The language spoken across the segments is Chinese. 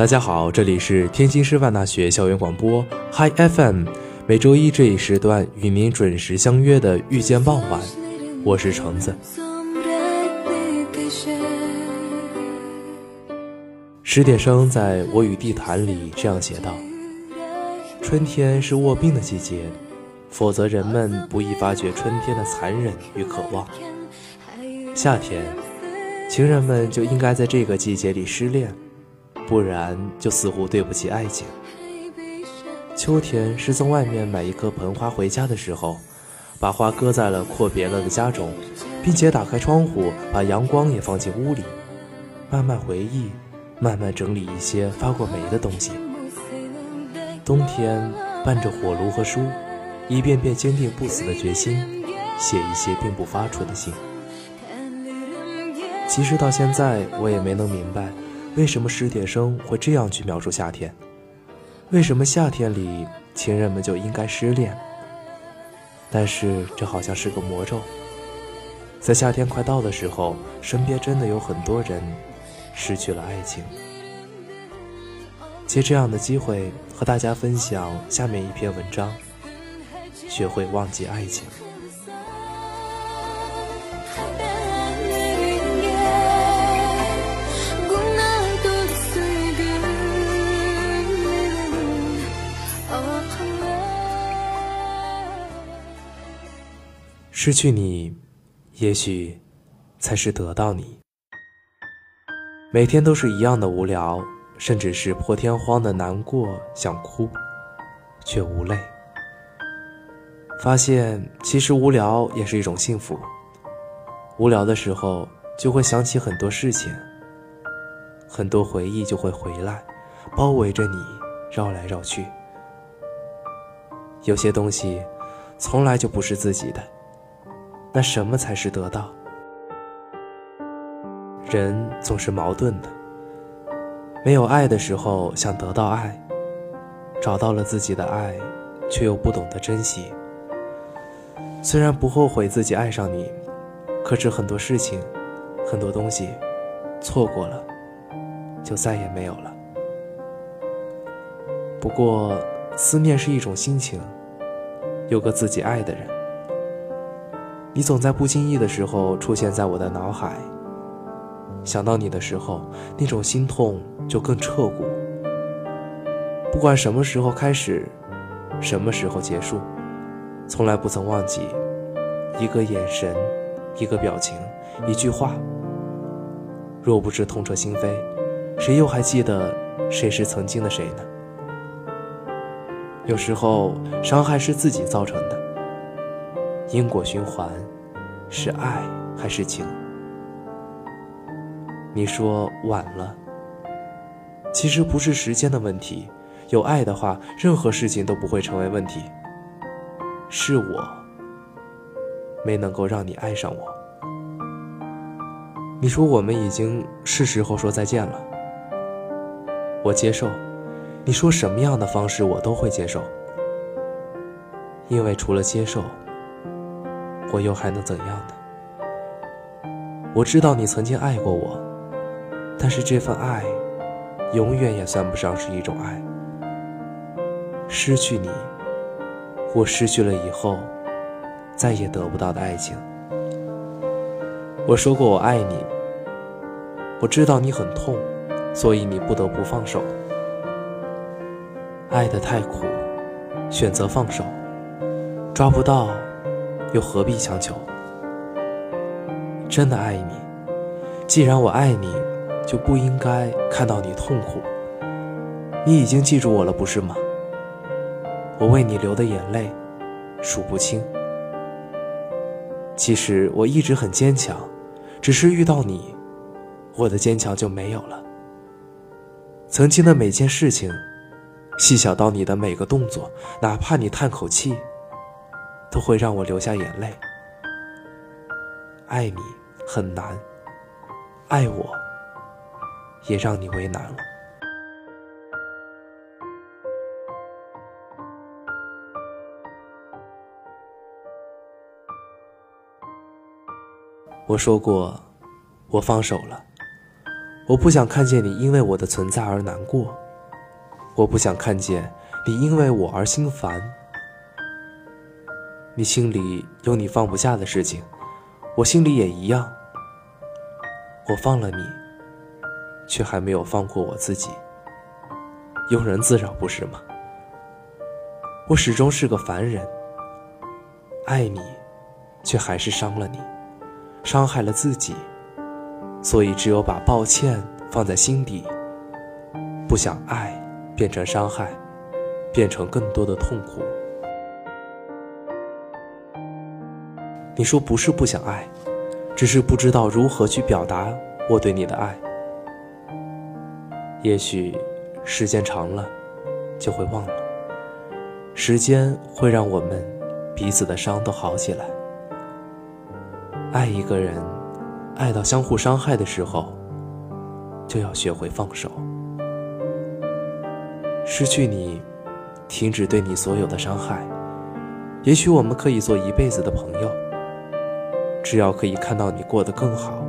大家好，这里是天津师范大学校园广播 Hi FM，每周一这一时段与您准时相约的遇见傍晚，我是橙子。史铁生在我与地坛里这样写道：“春天是卧病的季节，否则人们不易发觉春天的残忍与渴望。夏天，情人们就应该在这个季节里失恋。”不然就似乎对不起爱情。秋天是从外面买一棵盆花回家的时候，把花搁在了阔别了的家中，并且打开窗户，把阳光也放进屋里，慢慢回忆，慢慢整理一些发过霉的东西。冬天伴着火炉和书，一遍遍坚定不死的决心，写一些并不发出的信。其实到现在，我也没能明白。为什么史铁生会这样去描述夏天？为什么夏天里情人们就应该失恋？但是这好像是个魔咒，在夏天快到的时候，身边真的有很多人失去了爱情。借这样的机会和大家分享下面一篇文章：学会忘记爱情。失去你，也许才是得到你。每天都是一样的无聊，甚至是破天荒的难过，想哭，却无泪。发现其实无聊也是一种幸福。无聊的时候，就会想起很多事情，很多回忆就会回来，包围着你，绕来绕去。有些东西，从来就不是自己的。那什么才是得到？人总是矛盾的。没有爱的时候想得到爱，找到了自己的爱，却又不懂得珍惜。虽然不后悔自己爱上你，可是很多事情、很多东西，错过了，就再也没有了。不过，思念是一种心情，有个自己爱的人。你总在不经意的时候出现在我的脑海。想到你的时候，那种心痛就更彻骨。不管什么时候开始，什么时候结束，从来不曾忘记一个眼神，一个表情，一句话。若不知痛彻心扉，谁又还记得谁是曾经的谁呢？有时候，伤害是自己造成的。因果循环，是爱还是情？你说晚了，其实不是时间的问题。有爱的话，任何事情都不会成为问题。是我没能够让你爱上我。你说我们已经是时候说再见了，我接受。你说什么样的方式我都会接受，因为除了接受。我又还能怎样呢？我知道你曾经爱过我，但是这份爱，永远也算不上是一种爱。失去你，或失去了以后再也得不到的爱情。我说过我爱你，我知道你很痛，所以你不得不放手。爱得太苦，选择放手，抓不到，又何必强求？真的爱你，既然我爱你，就不应该看到你痛苦。你已经记住我了，不是吗？我为你流的眼泪数不清。其实我一直很坚强，只是遇到你，我的坚强就没有了。曾经的每件事情，细小到你的每个动作，哪怕你叹口气，都会让我流下眼泪。爱你很难，爱我也让你为难了。我说过，我放手了。我不想看见你因为我的存在而难过，我不想看见你因为我而心烦。你心里有你放不下的事情，我心里也一样。我放了你，却还没有放过我自己。庸人自扰，不是吗？我始终是个凡人，爱你，却还是伤了你。伤害了自己，所以只有把抱歉放在心底，不想爱变成伤害，变成更多的痛苦。你说不是不想爱，只是不知道如何去表达我对你的爱。也许时间长了，就会忘了。时间会让我们彼此的伤都好起来。爱一个人，爱到相互伤害的时候，就要学会放手。失去你，停止对你所有的伤害，也许我们可以做一辈子的朋友。只要可以看到你过得更好，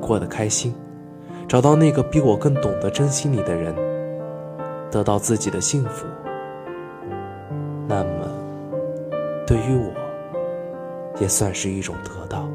过得开心，找到那个比我更懂得珍惜你的人，得到自己的幸福，那么，对于我，也算是一种得到。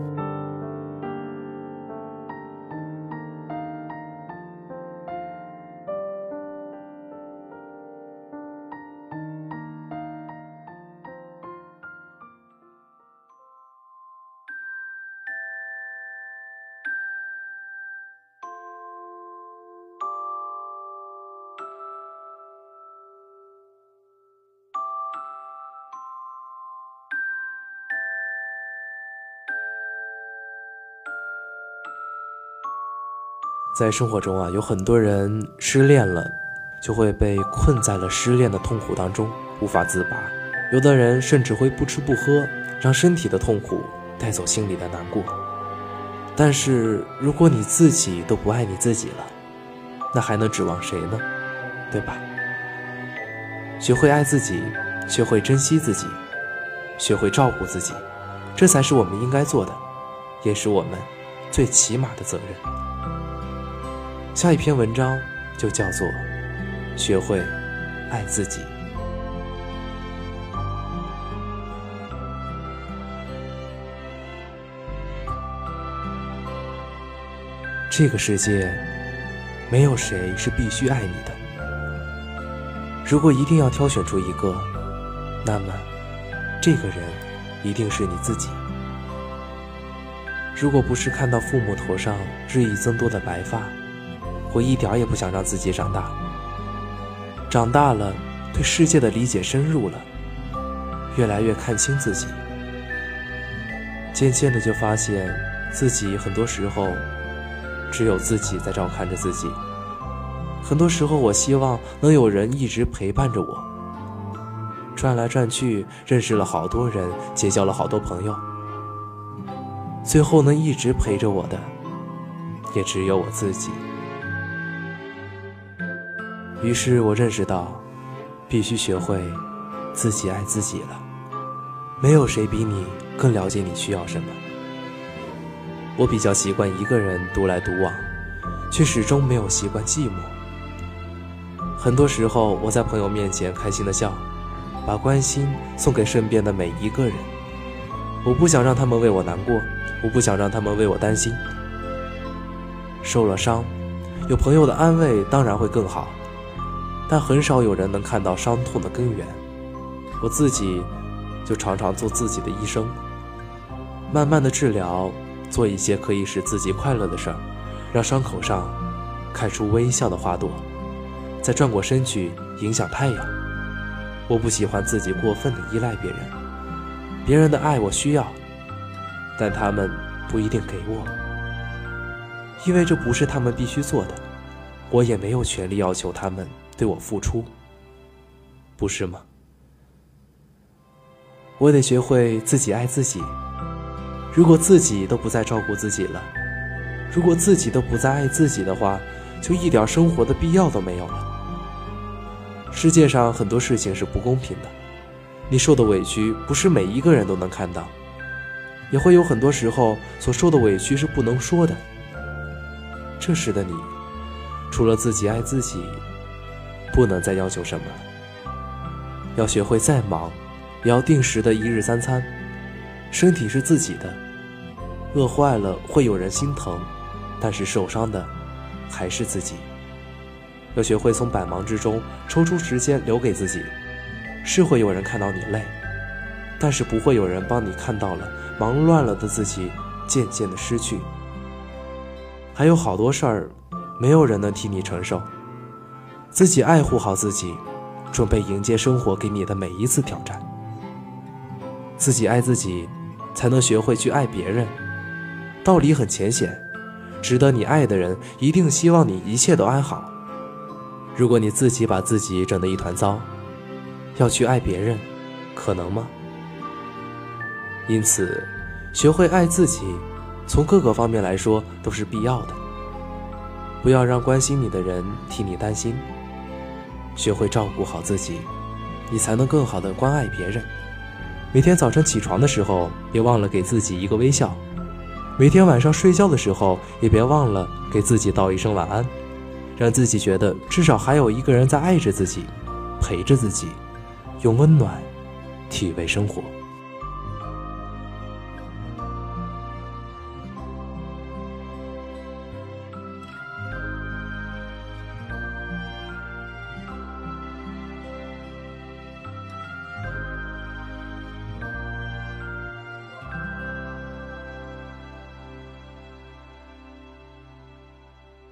在生活中啊，有很多人失恋了，就会被困在了失恋的痛苦当中，无法自拔。有的人甚至会不吃不喝，让身体的痛苦带走心里的难过。但是如果你自己都不爱你自己了，那还能指望谁呢？对吧？学会爱自己，学会珍惜自己，学会照顾自己，这才是我们应该做的，也是我们最起码的责任。下一篇文章就叫做“学会爱自己”。这个世界没有谁是必须爱你的。如果一定要挑选出一个，那么这个人一定是你自己。如果不是看到父母头上日益增多的白发，我一点也不想让自己长大。长大了，对世界的理解深入了，越来越看清自己。渐渐的就发现自己很多时候只有自己在照看着自己。很多时候，我希望能有人一直陪伴着我。转来转去，认识了好多人，结交了好多朋友。最后能一直陪着我的，也只有我自己。于是我认识到，必须学会自己爱自己了。没有谁比你更了解你需要什么。我比较习惯一个人独来独往，却始终没有习惯寂寞。很多时候，我在朋友面前开心的笑，把关心送给身边的每一个人。我不想让他们为我难过，我不想让他们为我担心。受了伤，有朋友的安慰当然会更好，但很少有人能看到伤痛的根源。我自己就常常做自己的医生，慢慢的治疗，做一些可以使自己快乐的事儿，让伤口上开出微笑的花朵，再转过身去影响太阳。我不喜欢自己过分的依赖别人，别人的爱我需要，但他们不一定给我，因为这不是他们必须做的，我也没有权利要求他们对我付出，不是吗？我得学会自己爱自己。如果自己都不再照顾自己了，如果自己都不再爱自己的话，就一点生活的必要都没有了。世界上很多事情是不公平的，你受的委屈不是每一个人都能看到，也会有很多时候所受的委屈是不能说的。这时的你，除了自己爱自己，不能再要求什么了。要学会再忙。也要定时的一日三餐，身体是自己的，饿坏了会有人心疼，但是受伤的还是自己。要学会从百忙之中抽出时间留给自己，是会有人看到你累，但是不会有人帮你看到了忙乱了的自己渐渐的失去。还有好多事儿，没有人能替你承受，自己爱护好自己，准备迎接生活给你的每一次挑战。自己爱自己，才能学会去爱别人。道理很浅显，值得你爱的人一定希望你一切都安好。如果你自己把自己整得一团糟，要去爱别人，可能吗？因此，学会爱自己，从各个方面来说都是必要的。不要让关心你的人替你担心。学会照顾好自己，你才能更好的关爱别人。每天早晨起床的时候，别忘了给自己一个微笑；每天晚上睡觉的时候，也别忘了给自己道一声晚安，让自己觉得至少还有一个人在爱着自己，陪着自己，用温暖体味生活。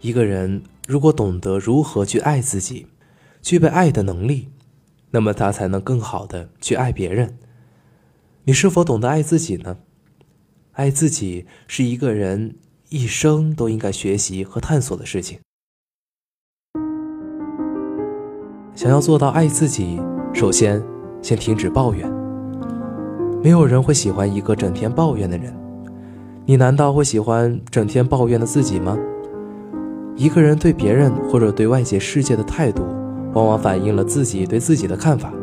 一个人如果懂得如何去爱自己，具备爱的能力，那么他才能更好的去爱别人。你是否懂得爱自己呢？爱自己是一个人一生都应该学习和探索的事情。想要做到爱自己，首先先停止抱怨。没有人会喜欢一个整天抱怨的人，你难道会喜欢整天抱怨的自己吗？一个人对别人或者对外界世界的态度，往往反映了自己对自己的看法。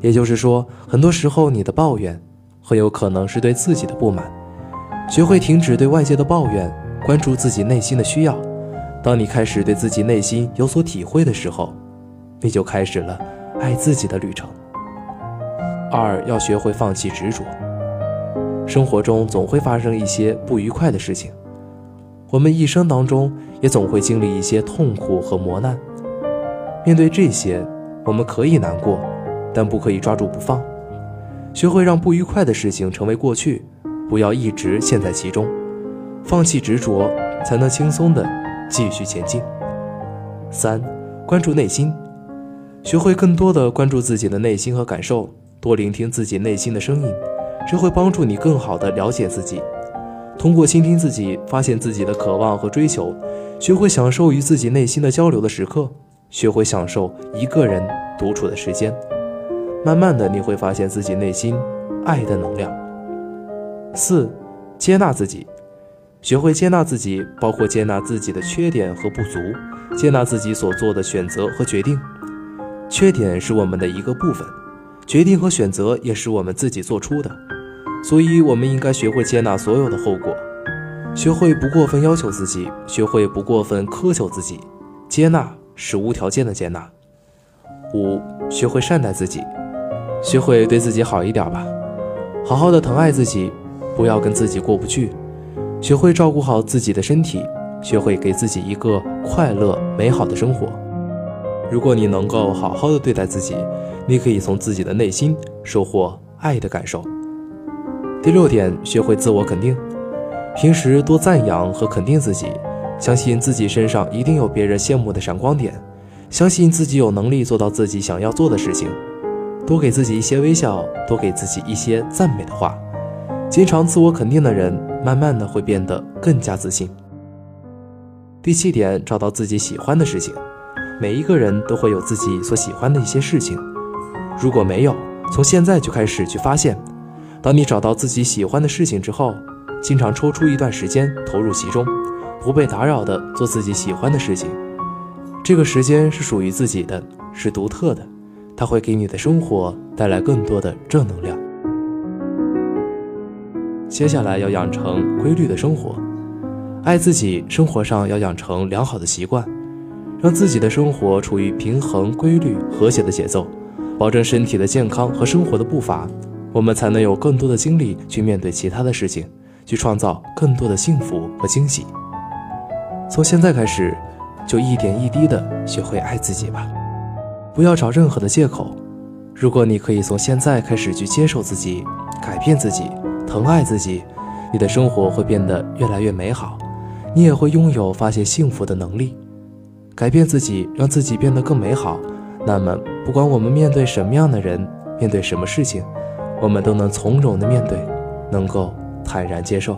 也就是说，很多时候你的抱怨，很有可能是对自己的不满。学会停止对外界的抱怨，关注自己内心的需要。当你开始对自己内心有所体会的时候，你就开始了爱自己的旅程。二要学会放弃执着。生活中总会发生一些不愉快的事情。我们一生当中也总会经历一些痛苦和磨难，面对这些，我们可以难过，但不可以抓住不放。学会让不愉快的事情成为过去，不要一直陷在其中，放弃执着，才能轻松的继续前进。三，关注内心，学会更多的关注自己的内心和感受，多聆听自己内心的声音，这会帮助你更好的了解自己。通过倾听自己，发现自己的渴望和追求，学会享受与自己内心的交流的时刻，学会享受一个人独处的时间。慢慢的，你会发现自己内心爱的能量。四，接纳自己，学会接纳自己，包括接纳自己的缺点和不足，接纳自己所做的选择和决定。缺点是我们的一个部分，决定和选择也是我们自己做出的。所以，我们应该学会接纳所有的后果，学会不过分要求自己，学会不过分苛求自己。接纳是无条件的接纳，五，学会善待自己，学会对自己好一点吧，好好的疼爱自己，不要跟自己过不去，学会照顾好自己的身体，学会给自己一个快乐美好的生活。如果你能够好好的对待自己，你可以从自己的内心收获爱的感受。第六点，学会自我肯定，平时多赞扬和肯定自己，相信自己身上一定有别人羡慕的闪光点，相信自己有能力做到自己想要做的事情，多给自己一些微笑，多给自己一些赞美的话。经常自我肯定的人，慢慢的会变得更加自信。第七点，找到自己喜欢的事情。每一个人都会有自己所喜欢的一些事情，如果没有，从现在就开始去发现。当你找到自己喜欢的事情之后，经常抽出一段时间投入其中，不被打扰的做自己喜欢的事情。这个时间是属于自己的，是独特的，它会给你的生活带来更多的正能量。接下来要养成规律的生活，爱自己，生活上要养成良好的习惯。让自己的生活处于平衡、规律、和谐的节奏，保证身体的健康和生活的步伐，我们才能有更多的精力去面对其他的事情，去创造更多的幸福和惊喜。从现在开始，就一点一滴的学会爱自己吧，不要找任何的借口。如果你可以从现在开始去接受自己、改变自己、疼爱自己，你的生活会变得越来越美好，你也会拥有发现幸福的能力。改变自己，让自己变得更美好。那么，不管我们面对什么样的人，面对什么事情，我们都能从容的面对，能够坦然接受。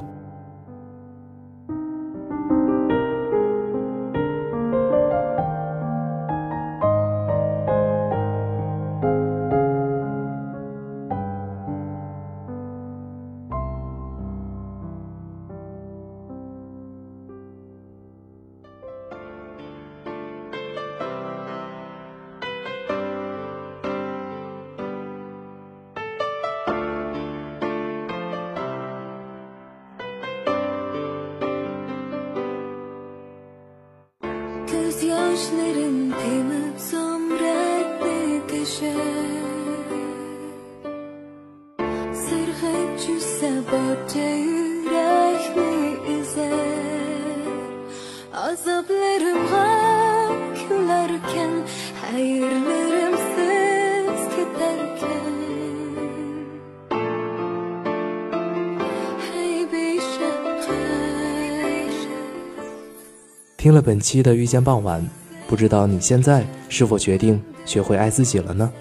听了本期的遇见傍晚，不知道你现在是否决定学会爱自己了呢？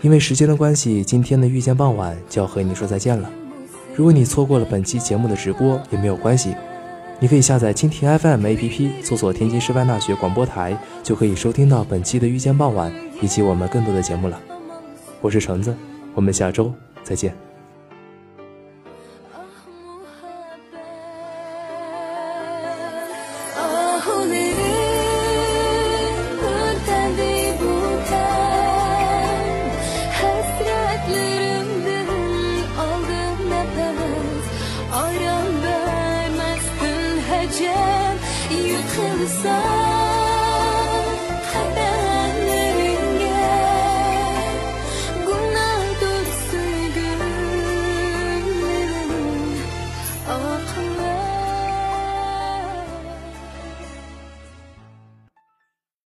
因为时间的关系，今天的遇见傍晚就要和你说再见了。如果你错过了本期节目的直播也没有关系，你可以下载蜻蜓 FM APP，搜索天津师范大学广播台，就可以收听到本期的遇见傍晚以及我们更多的节目了。我是橙子，我们下周再见。